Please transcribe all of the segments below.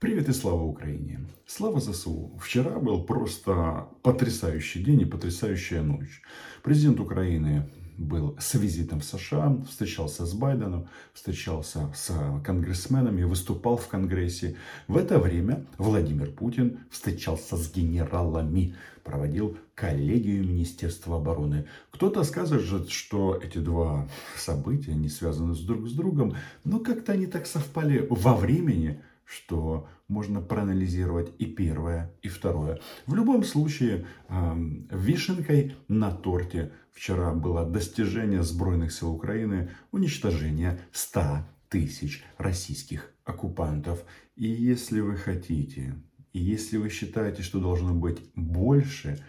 Привет и слава Украине! Слава ЗСУ! Вчера был просто потрясающий день и потрясающая ночь. Президент Украины был с визитом в США, встречался с Байденом, встречался с конгрессменами, выступал в Конгрессе. В это время Владимир Путин встречался с генералами, проводил коллегию Министерства обороны. Кто-то скажет, что эти два события не связаны друг с другом, но как-то они так совпали во времени, что можно проанализировать и первое, и второе. В любом случае, вишенкой на торте вчера было достижение Сбройных сил Украины уничтожения 100 тысяч российских оккупантов. И если вы хотите, и если вы считаете, что должно быть больше,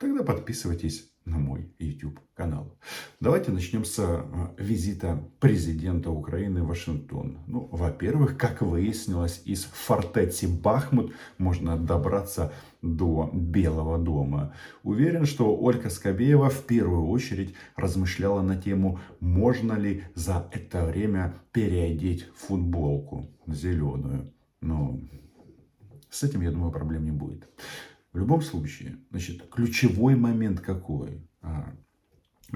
тогда подписывайтесь на мой YouTube канал. Давайте начнем с э, визита президента Украины в Вашингтон. Ну, во-первых, как выяснилось, из фортеции Бахмут можно добраться до Белого дома. Уверен, что Ольга Скобеева в первую очередь размышляла на тему, можно ли за это время переодеть футболку зеленую. Но с этим, я думаю, проблем не будет. В любом случае, значит, ключевой момент какой? А,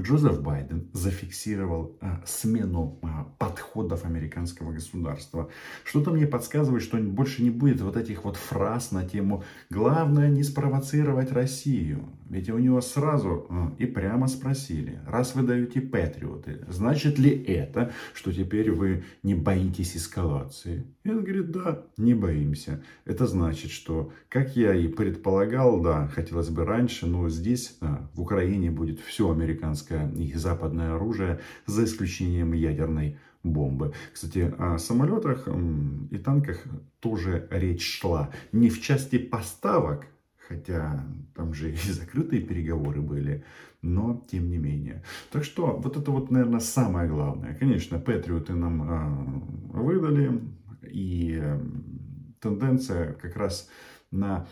Джозеф Байден зафиксировал а, смену а, подходов американского государства. Что-то мне подсказывает, что больше не будет вот этих вот фраз на тему «главное не спровоцировать Россию». Ведь у него сразу а, и прямо спросили, раз вы даете патриоты, значит ли это, что теперь вы не боитесь эскалации? И он говорит, да, не боимся. Это значит, что, как я и предполагал, да, хотелось бы раньше, но здесь, в Украине будет все американское американское и западное оружие, за исключением ядерной бомбы. Кстати, о самолетах и танках тоже речь шла. Не в части поставок, хотя там же и закрытые переговоры были, но тем не менее. Так что вот это вот, наверное, самое главное. Конечно, патриоты нам э, выдали, и тенденция как раз на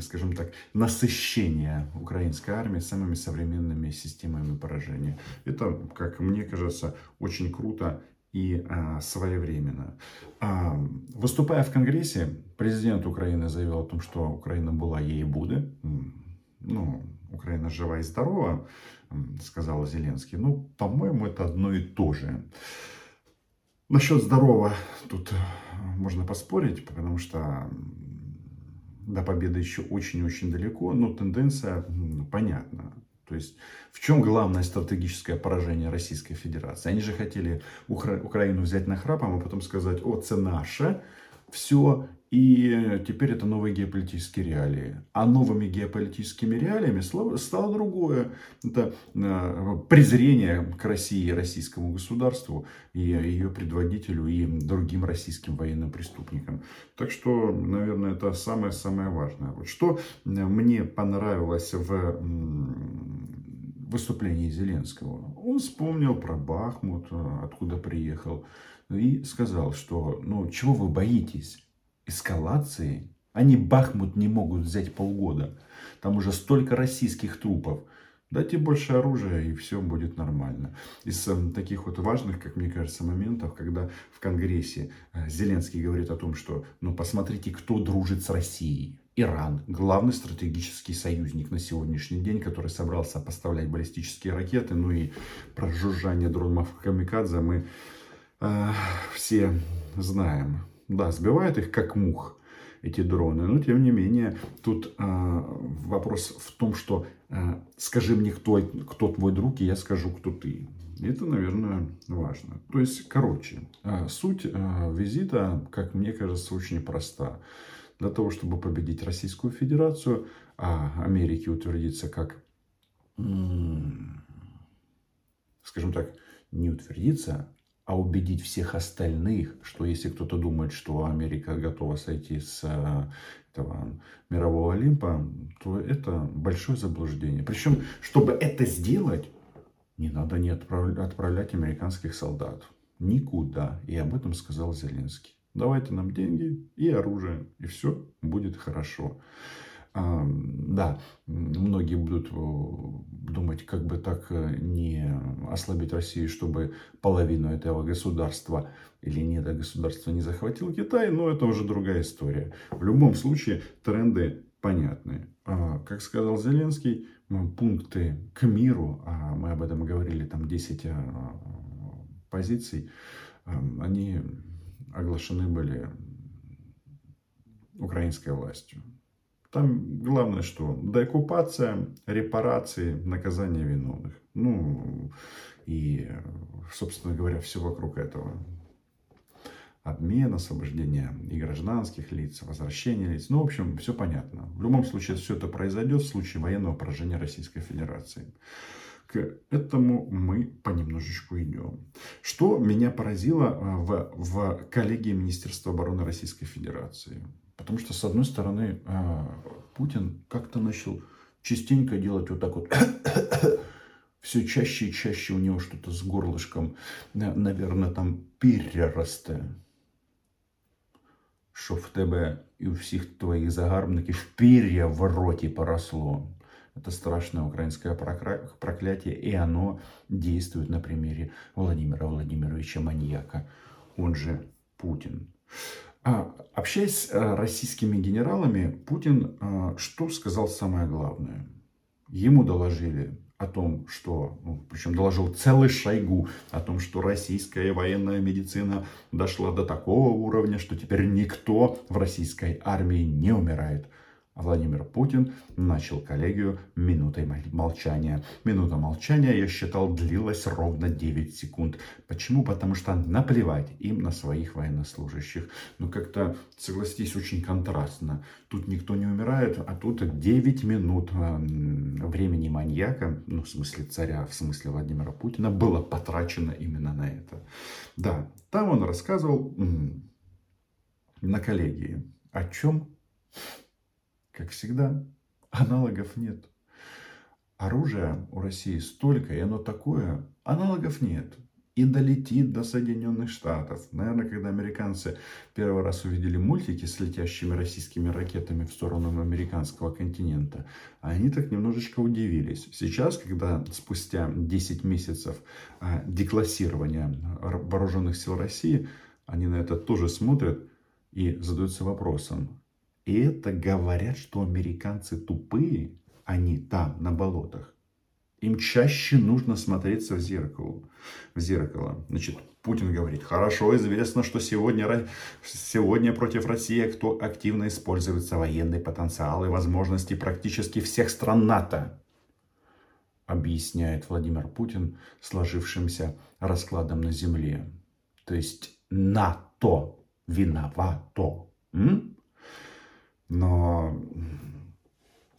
скажем так, насыщение украинской армии самыми современными системами поражения. Это, как мне кажется, очень круто и а, своевременно. А, выступая в Конгрессе, президент Украины заявил о том, что Украина была ей и будет. Ну, Украина жива и здорова, сказал Зеленский. Ну, по-моему, это одно и то же. Насчет здорового тут можно поспорить, потому что до победы еще очень-очень далеко, но тенденция понятна. То есть в чем главное стратегическое поражение Российской Федерации? Они же хотели Укра- Украину взять на храпом, а потом сказать, о, это наше, все, и теперь это новые геополитические реалии. А новыми геополитическими реалиями стало другое. Это э, презрение к России российскому государству, и ее предводителю, и другим российским военным преступникам. Так что, наверное, это самое-самое важное. Вот что мне понравилось в выступлении Зеленского. Он вспомнил про Бахмут, откуда приехал, и сказал, что ну чего вы боитесь? Эскалации, они Бахмут не могут взять полгода. Там уже столько российских трупов. Дайте больше оружия, и все будет нормально. Из э, таких вот важных, как мне кажется, моментов, когда в Конгрессе э, Зеленский говорит о том, что, ну, посмотрите, кто дружит с Россией. Иран, главный стратегический союзник на сегодняшний день, который собрался поставлять баллистические ракеты, ну и про жужжание дронов Камикадзе мы э, все знаем да, сбивают их как мух, эти дроны. Но, тем не менее, тут э, вопрос в том, что э, скажи мне, кто, кто твой друг, и я скажу, кто ты. Это, наверное, важно. То есть, короче, э, суть э, визита, как мне кажется, очень проста. Для того, чтобы победить Российскую Федерацию, а Америке утвердиться как, скажем так, не утвердиться, а убедить всех остальных, что если кто-то думает, что Америка готова сойти с э, этого мирового Олимпа, то это большое заблуждение. Причем, чтобы это сделать, не надо не отправлять американских солдат. Никуда. И об этом сказал Зеленский. Давайте нам деньги и оружие, и все будет хорошо. Да, многие будут думать, как бы так э, не ослабить Россию, чтобы половину этого государства или не это государство не захватил Китай, но это уже другая история. В любом случае тренды понятны. А, как сказал Зеленский, пункты к миру, а мы об этом говорили, там 10 а, позиций, они оглашены были украинской властью. Там главное что? Деоккупация, репарации, наказание виновных. Ну, и, собственно говоря, все вокруг этого. Обмен, освобождение и гражданских лиц, возвращение лиц. Ну, в общем, все понятно. В любом случае, все это произойдет в случае военного поражения Российской Федерации. К этому мы понемножечку идем. Что меня поразило а, в, в коллегии Министерства обороны Российской Федерации? Потому что, с одной стороны, а, Путин как-то начал частенько делать вот так вот. Все чаще и чаще у него что-то с горлышком, наверное, там переросте. Що в тебе і у всіх твоїх загарбників пір'я в роті поросло. Это страшное украинское проклятие, и оно действует на примере Владимира Владимировича Маньяка, он же Путин. А, общаясь с э, российскими генералами, Путин э, что сказал самое главное? Ему доложили о том, что, ну, причем доложил целый Шойгу о том, что российская военная медицина дошла до такого уровня, что теперь никто в российской армии не умирает Владимир Путин начал коллегию минутой молчания. Минута молчания, я считал, длилась ровно 9 секунд. Почему? Потому что наплевать им на своих военнослужащих. Ну, как-то, согласитесь, очень контрастно. Тут никто не умирает, а тут 9 минут э, времени маньяка, ну, в смысле царя, в смысле Владимира Путина, было потрачено именно на это. Да, там он рассказывал на коллегии о чем как всегда, аналогов нет. Оружия у России столько, и оно такое, аналогов нет. И долетит до Соединенных Штатов. Наверное, когда американцы первый раз увидели мультики с летящими российскими ракетами в сторону американского континента, они так немножечко удивились. Сейчас, когда спустя 10 месяцев а, деклассирования вооруженных сил России, они на это тоже смотрят и задаются вопросом, и это говорят, что американцы тупые, они там, на болотах. Им чаще нужно смотреться в зеркало. В зеркало. Значит, Путин говорит, хорошо известно, что сегодня, сегодня против России кто активно используется военный потенциал и возможности практически всех стран НАТО, объясняет Владимир Путин сложившимся раскладом на Земле. То есть НАТО виновато. М? Но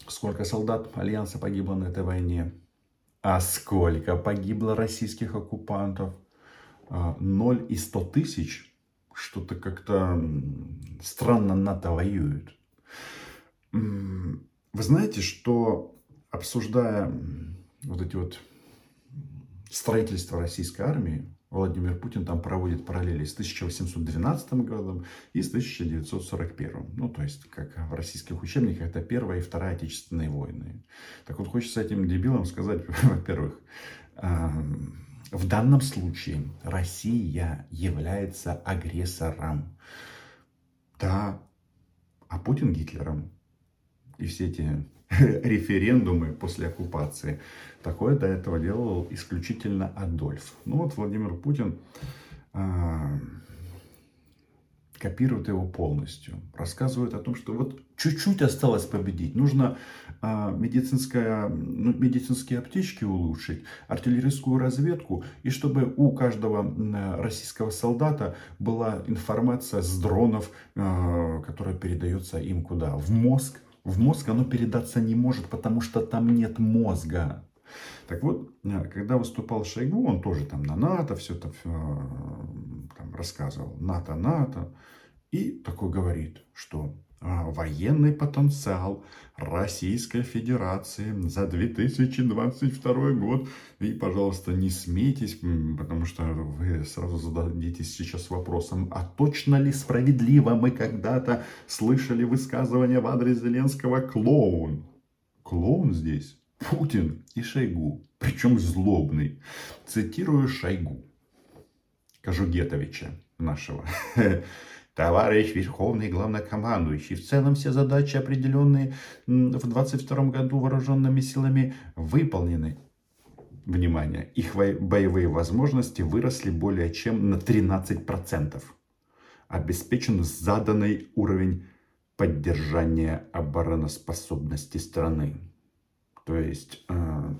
сколько солдат Альянса погибло на этой войне? А сколько погибло российских оккупантов? А, ноль и сто тысяч? Что-то как-то странно НАТО воюет. Вы знаете, что обсуждая вот эти вот строительство российской армии, Владимир Путин там проводит параллели с 1812 годом и с 1941. Ну, то есть, как в российских учебниках, это Первая и Вторая Отечественные войны. Так вот, хочется этим дебилам сказать, во-первых, в данном случае Россия является агрессором. Да, а Путин Гитлером. И все эти референдумы после оккупации. Такое до этого делал исключительно Адольф. Ну вот Владимир Путин а, копирует его полностью. Рассказывает о том, что вот чуть-чуть осталось победить. Нужно а, медицинское, ну, медицинские аптечки улучшить, артиллерийскую разведку, и чтобы у каждого российского солдата была информация с дронов, а, которая передается им куда? В мозг в мозг оно передаться не может, потому что там нет мозга. Так вот, э, когда выступал Шойгу, он тоже там на НАТО все это там, рассказывал. НАТО, НАТО. И такой говорит, что военный потенциал Российской Федерации за 2022 год. И, пожалуйста, не смейтесь, потому что вы сразу зададитесь сейчас вопросом, а точно ли справедливо мы когда-то слышали высказывание в адрес Зеленского клоун? Клоун здесь Путин и Шойгу, причем злобный. Цитирую Шойгу, Кожугетовича нашего. Товарищ Верховный Главнокомандующий, в целом все задачи, определенные в 22 году вооруженными силами, выполнены. Внимание, их боевые возможности выросли более чем на 13%. Обеспечен заданный уровень поддержания обороноспособности страны. То есть, э,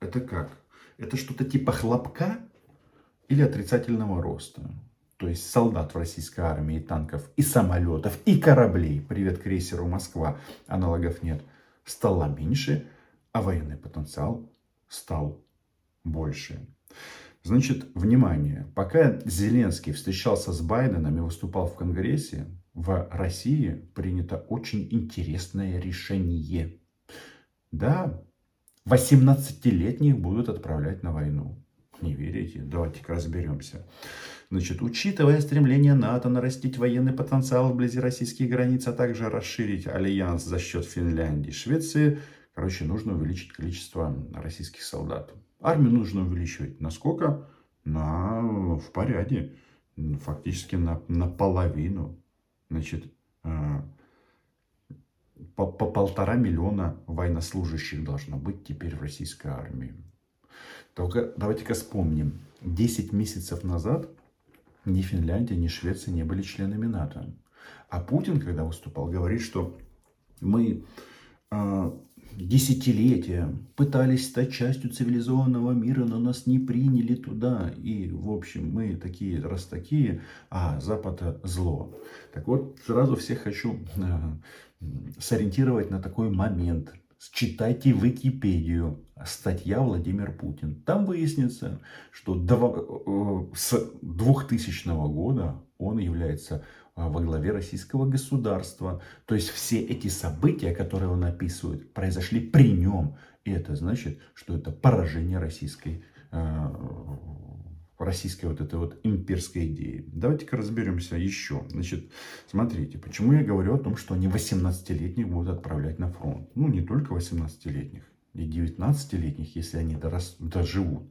это как? Это что-то типа хлопка или отрицательного роста? То есть солдат в российской армии, танков, и самолетов, и кораблей, привет крейсеру Москва, аналогов нет, стало меньше, а военный потенциал стал больше. Значит, внимание, пока Зеленский встречался с Байденом и выступал в Конгрессе, в России принято очень интересное решение. Да, 18-летних будут отправлять на войну. Не верите? Давайте-ка разберемся. Значит, учитывая стремление НАТО нарастить военный потенциал вблизи российских границ, а также расширить альянс за счет Финляндии, Швеции, короче, нужно увеличить количество российских солдат. Армию нужно увеличивать. Насколько? На, в порядке. Фактически на, на половину. Значит, э, по, по полтора миллиона военнослужащих должно быть теперь в российской армии. Только давайте-ка вспомним. 10 месяцев назад ни Финляндия, ни Швеция не были членами НАТО. А Путин, когда выступал, говорит, что мы э, десятилетия пытались стать частью цивилизованного мира, но нас не приняли туда. И, в общем, мы такие, раз такие, а Запад зло. Так вот, сразу всех хочу э, сориентировать на такой момент – Читайте Википедию. Статья Владимир Путин. Там выяснится, что э, с 2000 года он является э, во главе российского государства. То есть все эти события, которые он описывает, произошли при нем. И это значит, что это поражение российской э, российской вот этой вот имперской идеи. Давайте-ка разберемся еще. Значит, смотрите, почему я говорю о том, что они 18-летних будут отправлять на фронт. Ну, не только 18-летних, и 19-летних, если они дорос, доживут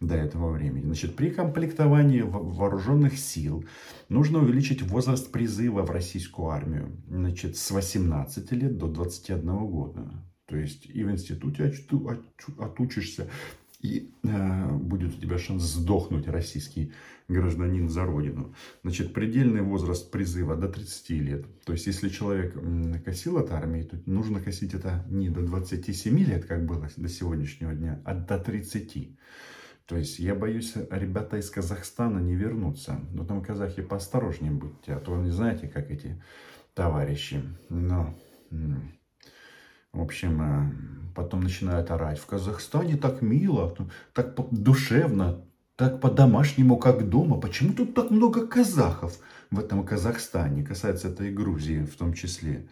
до этого времени. Значит, при комплектовании вооруженных сил нужно увеличить возраст призыва в российскую армию значит, с 18 лет до 21 года. То есть и в институте отучишься, и э, будет у тебя шанс сдохнуть, российский гражданин, за родину. Значит, предельный возраст призыва до 30 лет. То есть, если человек косил от армии, то нужно косить это не до 27 лет, как было до сегодняшнего дня, а до 30. То есть, я боюсь, ребята из Казахстана не вернутся. Но там казахи поосторожнее будьте, а то вы не знаете, как эти товарищи. Но... В общем, э, потом начинают орать. В Казахстане так мило, так душевно, так по-домашнему, как дома. Почему тут так много казахов в этом Казахстане? Касается это и Грузии в том числе.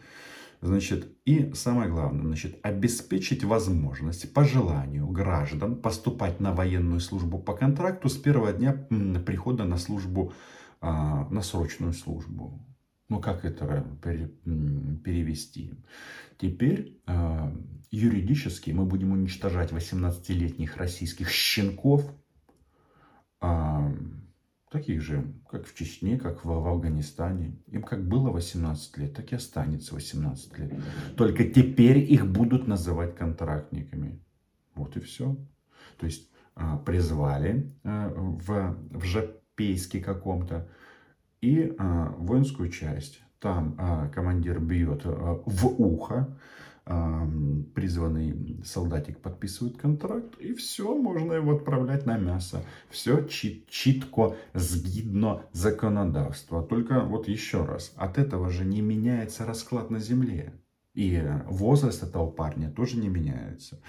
Значит, и самое главное, значит, обеспечить возможность по желанию граждан поступать на военную службу по контракту с первого дня прихода на службу, а, на срочную службу. Ну, как это перевести? Теперь э, юридически мы будем уничтожать 18-летних российских щенков, э, таких же, как в Чечне, как в, Афганистане. Им как было 18 лет, так и останется 18 лет. Только теперь их будут называть контрактниками. Вот и все. То есть э, призвали э, в, в жапейске каком-то и э, воинскую часть там а, командир бьет а, в ухо, а, призванный солдатик подписывает контракт, и все, можно его отправлять на мясо. Все чит, читко, сгидно законодавство. Только вот еще раз, от этого же не меняется расклад на земле. И возраст этого парня тоже не меняется.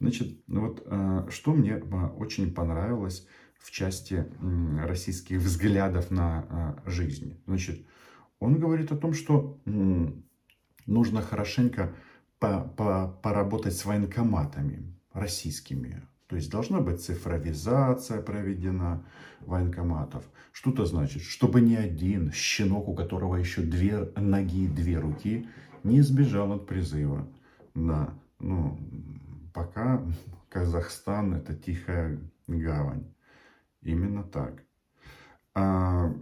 Значит, вот а, что мне а, очень понравилось в части российских взглядов на а, жизнь. Значит, Он говорит о том, что нужно хорошенько по -по поработать с военкоматами российскими. То есть должна быть цифровизация проведена военкоматов. Что это значит? Чтобы ни один щенок, у которого еще две ноги и две руки, не сбежал от призыва. Да, ну, пока Казахстан это тихая гавань. Именно так. А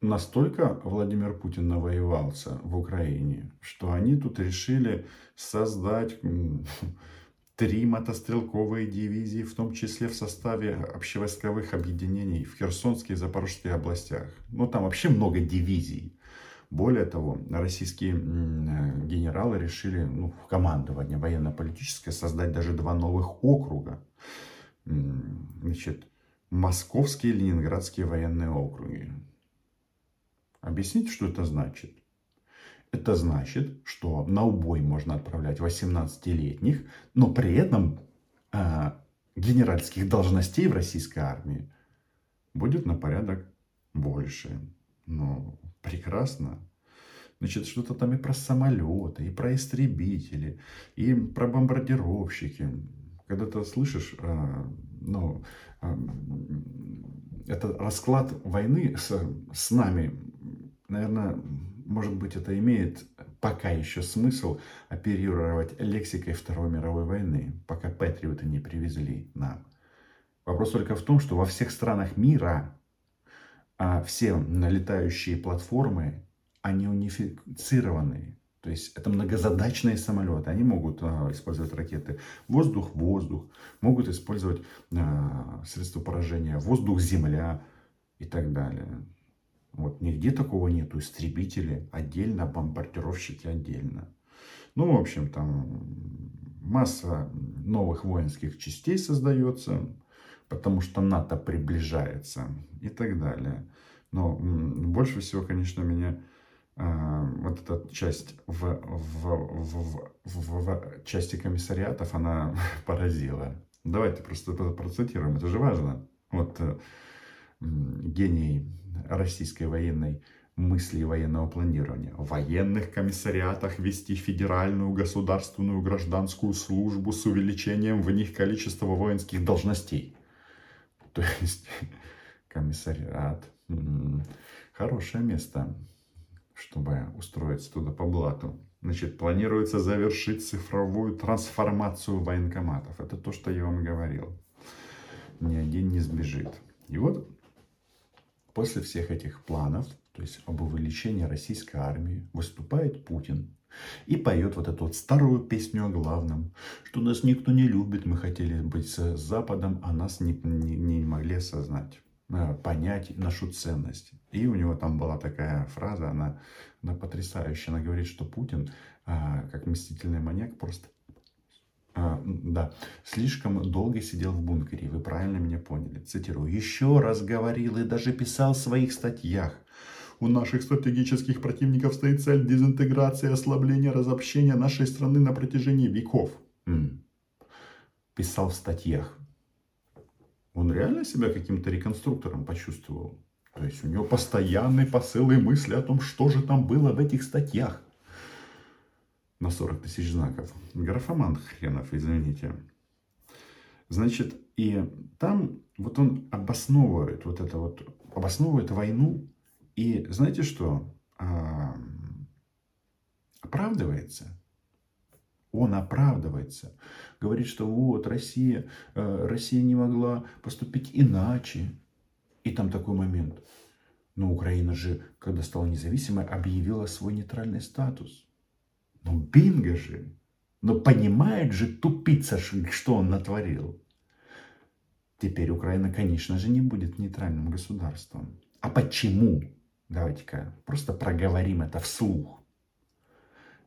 настолько Владимир Путин навоевался в Украине, что они тут решили создать три мотострелковые дивизии, в том числе в составе общевойсковых объединений в Херсонской и Запорожской областях. Ну, там вообще много дивизий. Более того, российские генералы решили ну, в командование военно-политическое создать даже два новых округа. Значит, Московские и Ленинградские военные округи. Объясните, что это значит? Это значит, что на убой можно отправлять 18-летних, но при этом э, генеральских должностей в российской армии будет на порядок больше. Ну, прекрасно. Значит, что-то там и про самолеты, и про истребители, и про бомбардировщики. Когда ты слышишь, э, ну, э, это расклад войны с, с нами, наверное, может быть, это имеет пока еще смысл оперировать лексикой Второй мировой войны, пока патриоты не привезли нам. Вопрос только в том, что во всех странах мира а все налетающие платформы, они унифицированы. То есть это многозадачные самолеты. Они могут а, использовать ракеты воздух-воздух, могут использовать а, средства поражения воздух-земля и так далее. Вот нигде такого нету. Истребители отдельно, бомбардировщики отдельно. Ну, в общем, там масса новых воинских частей создается, потому что НАТО приближается и так далее. Но больше всего, конечно, меня вот эта часть в, в, в, в, в части комиссариатов, она поразила. Давайте просто это процитируем, это же важно. Вот э, гений российской военной мысли и военного планирования. В военных комиссариатах вести федеральную государственную гражданскую службу с увеличением в них количества воинских должностей. То есть комиссариат хорошее место, чтобы устроиться туда по блату. Значит, планируется завершить цифровую трансформацию военкоматов. Это то, что я вам говорил. Ни один не сбежит. И вот После всех этих планов, то есть об увеличении российской армии, выступает Путин и поет вот эту вот старую песню о главном, что нас никто не любит, мы хотели быть с Западом, а нас не, не, не могли осознать понять нашу ценность. И у него там была такая фраза, она, она потрясающая. Она говорит, что Путин, а, как мстительный маньяк, просто а, да, слишком долго сидел в бункере, вы правильно меня поняли. Цитирую. Еще раз говорил и даже писал в своих статьях. У наших стратегических противников стоит цель дезинтеграции, ослабления, разобщения нашей страны на протяжении веков. М. Писал в статьях. Он реально себя каким-то реконструктором почувствовал. То есть у него постоянный посыл и мысли о том, что же там было в этих статьях на 40 тысяч знаков. Графоман хренов, извините. Значит, и там вот он обосновывает вот это вот, обосновывает войну. И знаете что? А, оправдывается. Он оправдывается. Говорит, что вот Россия, э, Россия не могла поступить иначе. И там такой момент. Но Украина же, когда стала независимой, объявила свой нейтральный статус. Ну, бинго же. Но понимает же тупица, что он натворил. Теперь Украина, конечно же, не будет нейтральным государством. А почему? Давайте-ка просто проговорим это вслух.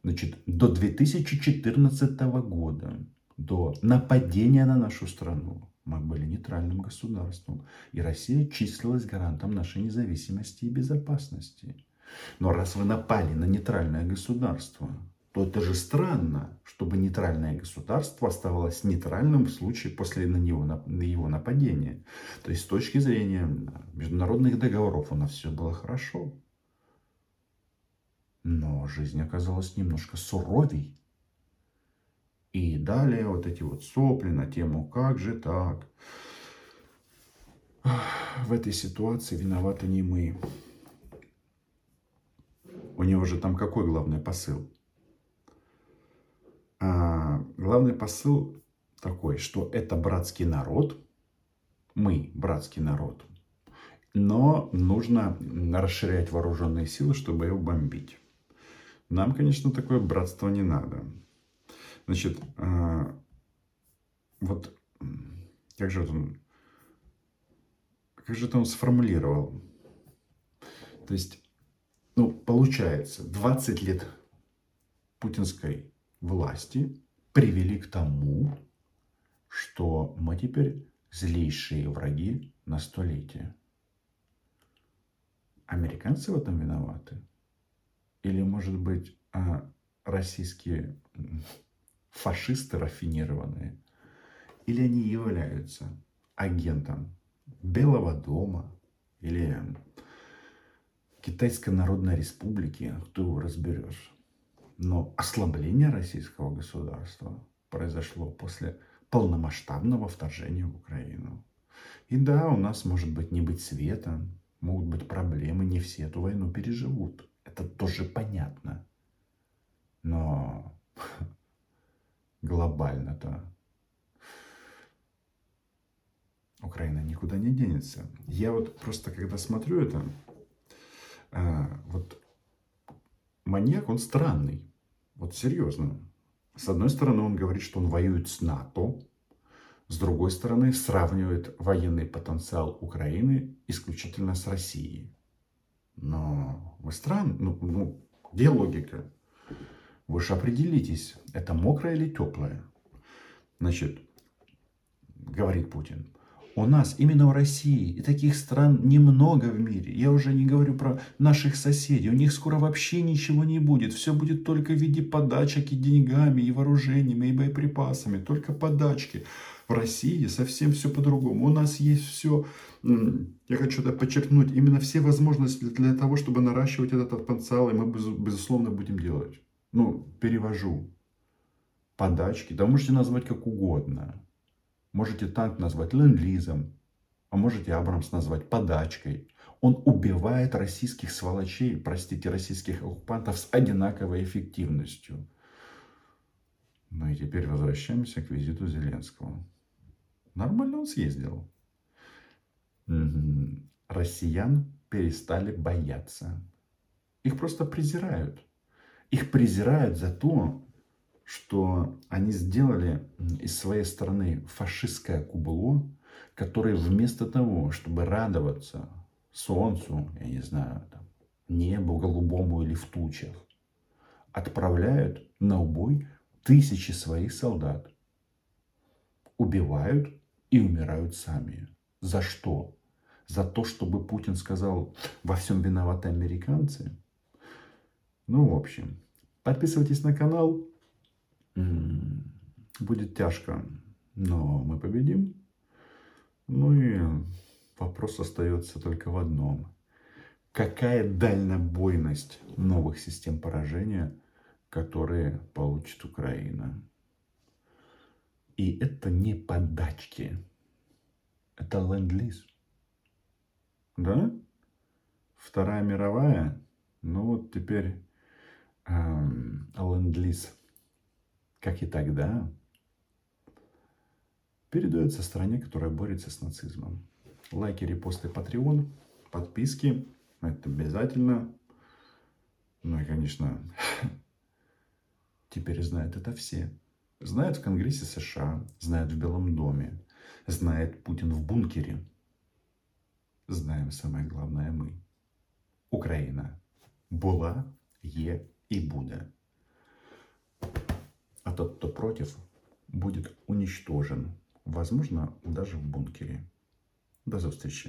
Значит, до 2014 года, до нападения на нашу страну, мы были нейтральным государством. И Россия числилась гарантом нашей независимости и безопасности. Но раз вы напали на нейтральное государство, то это же странно, чтобы нейтральное государство оставалось нейтральным в случае после на него, на его нападения. То есть с точки зрения международных договоров у нас все было хорошо. Но жизнь оказалась немножко суровей. И далее вот эти вот сопли на тему «как же так?». В этой ситуации виноваты не мы. У него же там какой главный посыл? А, главный посыл такой, что это братский народ, мы братский народ, но нужно расширять вооруженные силы, чтобы его бомбить. Нам, конечно, такое братство не надо. Значит, а, вот как же он, как же он сформулировал? То есть, ну, получается, 20 лет путинской власти привели к тому, что мы теперь злейшие враги на столетие. Американцы в этом виноваты? Или, может быть, а, российские фашисты рафинированные? Или они являются агентом Белого дома или Китайской Народной Республики, кто его разберешь. Но ослабление российского государства произошло после полномасштабного вторжения в Украину. И да, у нас может быть не быть света, могут быть проблемы, не все эту войну переживут. Это тоже понятно. Но глобально-то Украина никуда не денется. Я вот просто, когда смотрю это, а, вот маньяк, он странный. Вот серьезно. С одной стороны, он говорит, что он воюет с НАТО. С другой стороны, сравнивает военный потенциал Украины исключительно с Россией. Но вы странно, ну, ну где логика? Вы же определитесь, это мокрое или теплое. Значит, говорит Путин, у нас, именно в России, и таких стран немного в мире. Я уже не говорю про наших соседей. У них скоро вообще ничего не будет. Все будет только в виде подачек и деньгами, и вооружениями, и боеприпасами. Только подачки. В России совсем все по-другому. У нас есть все, я хочу это подчеркнуть, именно все возможности для того, чтобы наращивать этот потенциал, и мы, безусловно, будем делать. Ну, перевожу. Подачки, да можете назвать как угодно. Можете танк назвать ленд-лизом, а можете Абрамс назвать подачкой. Он убивает российских сволочей, простите, российских оккупантов с одинаковой эффективностью. Ну и теперь возвращаемся к визиту Зеленского. Нормально он съездил. Россиян перестали бояться. Их просто презирают. Их презирают за то, что они сделали из своей страны фашистское кубло, которое вместо того, чтобы радоваться солнцу, я не знаю, там, небу голубому или в тучах, отправляют на убой тысячи своих солдат. Убивают и умирают сами. За что? За то, чтобы Путин сказал, во всем виноваты американцы? Ну, в общем, подписывайтесь на канал, Будет тяжко, но мы победим. Ну и вопрос остается только в одном. Какая дальнобойность новых систем поражения, которые получит Украина? И это не подачки. Это ленд-лиз. Да? Вторая мировая. Ну вот теперь эм, ленд-лиз как и тогда, передается стране, которая борется с нацизмом. Лайки, репосты, патреон, подписки. Это обязательно. Ну и, конечно, теперь знают это все. Знают в Конгрессе США, знают в Белом доме, знает Путин в бункере. Знаем самое главное мы. Украина была, е и будет тот, кто против, будет уничтожен. Возможно, даже в бункере. До встречи.